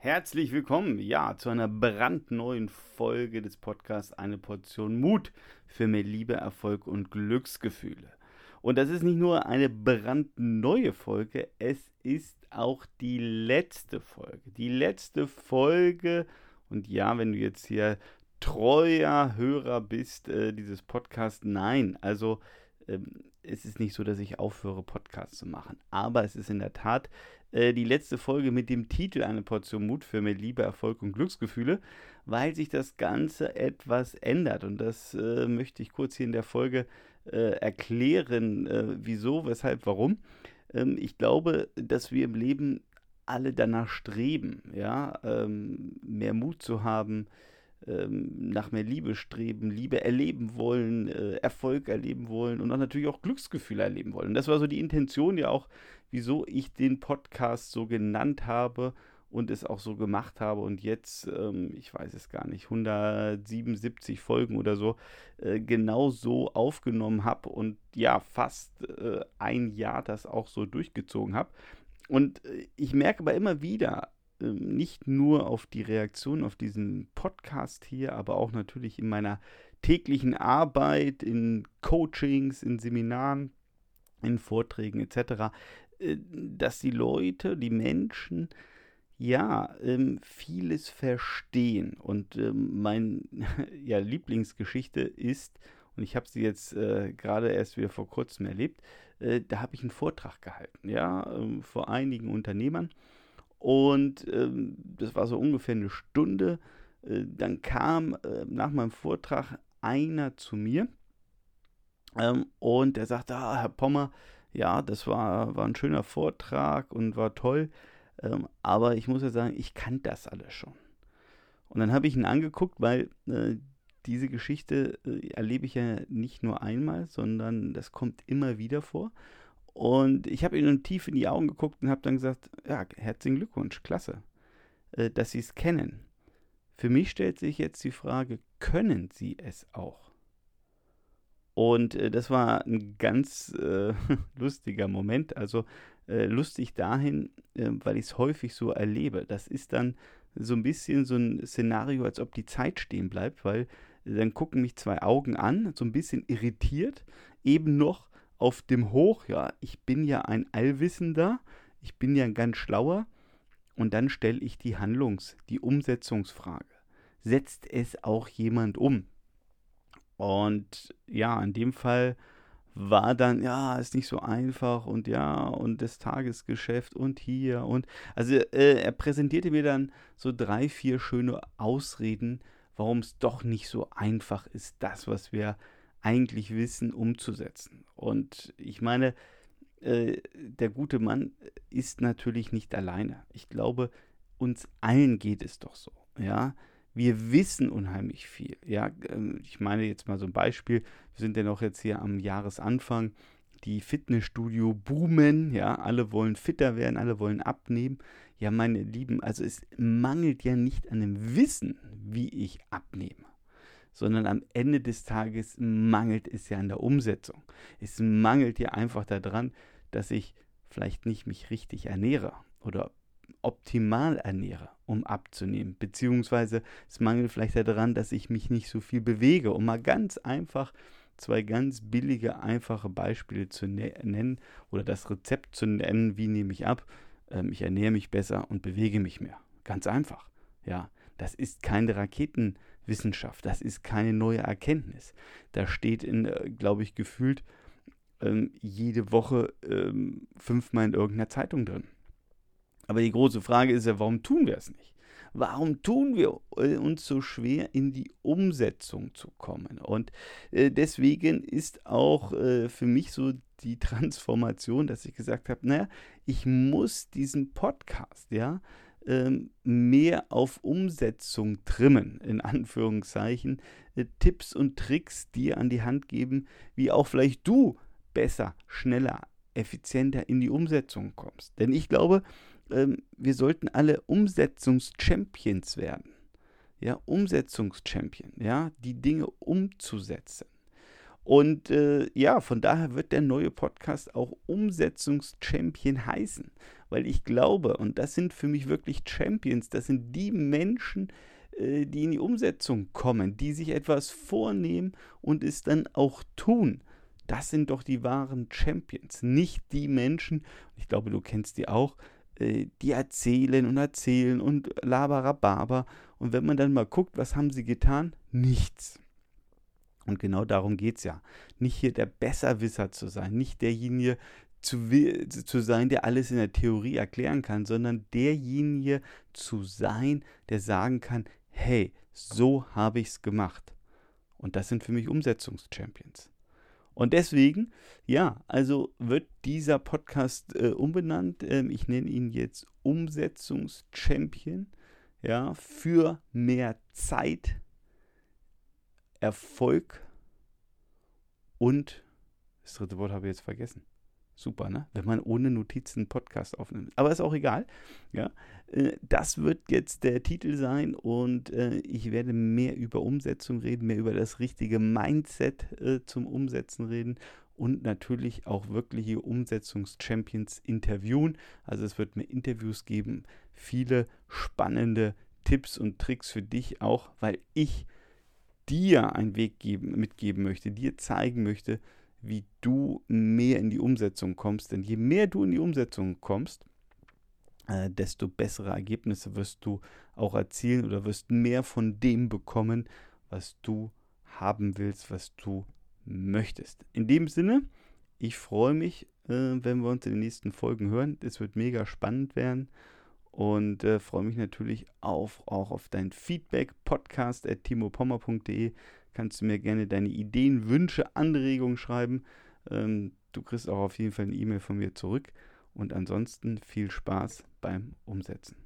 Herzlich willkommen, ja, zu einer brandneuen Folge des Podcasts Eine Portion Mut für mehr Liebe, Erfolg und Glücksgefühle. Und das ist nicht nur eine brandneue Folge, es ist auch die letzte Folge. Die letzte Folge, und ja, wenn du jetzt hier treuer Hörer bist äh, dieses Podcasts, nein, also ähm, es ist nicht so, dass ich aufhöre, Podcasts zu machen. Aber es ist in der Tat äh, die letzte Folge mit dem Titel Eine Portion Mut für mehr Liebe, Erfolg und Glücksgefühle, weil sich das Ganze etwas ändert. Und das äh, möchte ich kurz hier in der Folge äh, erklären, äh, wieso, weshalb, warum. Ähm, ich glaube, dass wir im Leben alle danach streben, ja, ähm, mehr Mut zu haben, ähm, nach mehr Liebe streben, Liebe erleben wollen, äh, Erfolg erleben wollen und auch natürlich auch Glücksgefühle erleben wollen. Das war so die Intention ja auch, wieso ich den Podcast so genannt habe und es auch so gemacht habe und jetzt, ähm, ich weiß es gar nicht, 177 Folgen oder so, äh, genau so aufgenommen habe und ja, fast äh, ein Jahr das auch so durchgezogen habe. Und äh, ich merke aber immer wieder, nicht nur auf die Reaktion auf diesen Podcast hier, aber auch natürlich in meiner täglichen Arbeit, in Coachings, in Seminaren, in Vorträgen etc., äh, dass die Leute, die Menschen, ja, ähm, vieles verstehen. Und ähm, mein ja, Lieblingsgeschichte ist, und ich habe sie jetzt äh, gerade erst wieder vor kurzem erlebt, äh, da habe ich einen Vortrag gehalten, ja, ähm, vor einigen Unternehmern. Und ähm, das war so ungefähr eine Stunde. Äh, dann kam äh, nach meinem Vortrag einer zu mir ähm, und der sagte, ah, Herr Pommer, ja, das war, war ein schöner Vortrag und war toll, ähm, aber ich muss ja sagen, ich kann das alles schon. Und dann habe ich ihn angeguckt, weil äh, diese Geschichte äh, erlebe ich ja nicht nur einmal, sondern das kommt immer wieder vor. Und ich habe ihnen tief in die Augen geguckt und habe dann gesagt, ja, herzlichen Glückwunsch, klasse, äh, dass Sie es kennen. Für mich stellt sich jetzt die Frage, können Sie es auch? Und äh, das war ein ganz äh, lustiger Moment. Also äh, lustig dahin, äh, weil ich es häufig so erlebe. Das ist dann so ein bisschen so ein Szenario, als ob die Zeit stehen bleibt, weil dann gucken mich zwei Augen an, so ein bisschen irritiert, eben noch auf dem Hoch, ja, ich bin ja ein Allwissender, ich bin ja ein ganz schlauer, und dann stelle ich die Handlungs-, die Umsetzungsfrage. Setzt es auch jemand um? Und ja, in dem Fall war dann, ja, ist nicht so einfach und ja, und das Tagesgeschäft und hier und, also äh, er präsentierte mir dann so drei, vier schöne Ausreden, warum es doch nicht so einfach ist, das, was wir eigentlich wissen, umzusetzen. Und ich meine, äh, der gute Mann ist natürlich nicht alleine. Ich glaube, uns allen geht es doch so. Ja, wir wissen unheimlich viel. Ja, ich meine jetzt mal so ein Beispiel. Wir sind ja noch jetzt hier am Jahresanfang. Die Fitnessstudio boomen. Ja, alle wollen fitter werden, alle wollen abnehmen. Ja, meine Lieben, also es mangelt ja nicht an dem Wissen, wie ich abnehme sondern am Ende des Tages mangelt es ja an der Umsetzung. Es mangelt ja einfach daran, dass ich vielleicht nicht mich richtig ernähre oder optimal ernähre, um abzunehmen. Beziehungsweise es mangelt vielleicht daran, dass ich mich nicht so viel bewege. Um mal ganz einfach zwei ganz billige, einfache Beispiele zu ne nennen oder das Rezept zu nennen, wie nehme ich ab. Ähm, ich ernähre mich besser und bewege mich mehr. Ganz einfach. Ja, das ist keine Raketenwissenschaft, das ist keine neue Erkenntnis. Da steht in, äh, glaube ich, gefühlt ähm, jede Woche ähm, fünfmal in irgendeiner Zeitung drin. Aber die große Frage ist ja, warum tun wir es nicht? Warum tun wir äh, uns so schwer, in die Umsetzung zu kommen? Und äh, deswegen ist auch äh, für mich so die Transformation, dass ich gesagt habe, naja, ich muss diesen Podcast, ja, ähm, mehr auf Umsetzung trimmen, in Anführungszeichen, äh, Tipps und Tricks dir an die Hand geben, wie auch vielleicht du besser, schneller, effizienter in die Umsetzung kommst. Denn ich glaube, ähm, wir sollten alle Umsetzungschampions werden. Ja, Umsetzungschampion, ja, die Dinge umzusetzen. Und äh, ja, von daher wird der neue Podcast auch Umsetzungschampion heißen, weil ich glaube, und das sind für mich wirklich Champions, das sind die Menschen, äh, die in die Umsetzung kommen, die sich etwas vornehmen und es dann auch tun. Das sind doch die wahren Champions, nicht die Menschen, ich glaube, du kennst die auch, äh, die erzählen und erzählen und laberababer. Und wenn man dann mal guckt, was haben sie getan? Nichts. Und genau darum geht es ja. Nicht hier der Besserwisser zu sein, nicht derjenige zu, zu sein, der alles in der Theorie erklären kann, sondern derjenige zu sein, der sagen kann, hey, so habe ich es gemacht. Und das sind für mich Umsetzungschampions. Und deswegen, ja, also wird dieser Podcast äh, umbenannt. Ähm, ich nenne ihn jetzt Umsetzungschampion. Ja, für mehr Zeit, Erfolg und das dritte Wort habe ich jetzt vergessen. Super, ne? Wenn man ohne Notizen einen Podcast aufnimmt. Aber ist auch egal. Ja, äh, das wird jetzt der Titel sein und äh, ich werde mehr über Umsetzung reden, mehr über das richtige Mindset äh, zum Umsetzen reden und natürlich auch wirkliche Umsetzungschampions interviewen. Also es wird mir Interviews geben, viele spannende Tipps und Tricks für dich auch, weil ich dir einen Weg geben, mitgeben möchte, dir zeigen möchte, wie du mehr in die Umsetzung kommst. Denn je mehr du in die Umsetzung kommst, äh, desto bessere Ergebnisse wirst du auch erzielen oder wirst mehr von dem bekommen, was du haben willst, was du möchtest. In dem Sinne, ich freue mich, äh, wenn wir uns in den nächsten Folgen hören. Es wird mega spannend werden und äh, freue mich natürlich auf, auch auf dein Feedback. Podcast at timopommer.de kannst du mir gerne deine Ideen, Wünsche, Anregungen schreiben. Ähm, du kriegst auch auf jeden Fall eine E-Mail von mir zurück. Und ansonsten viel Spaß beim Umsetzen.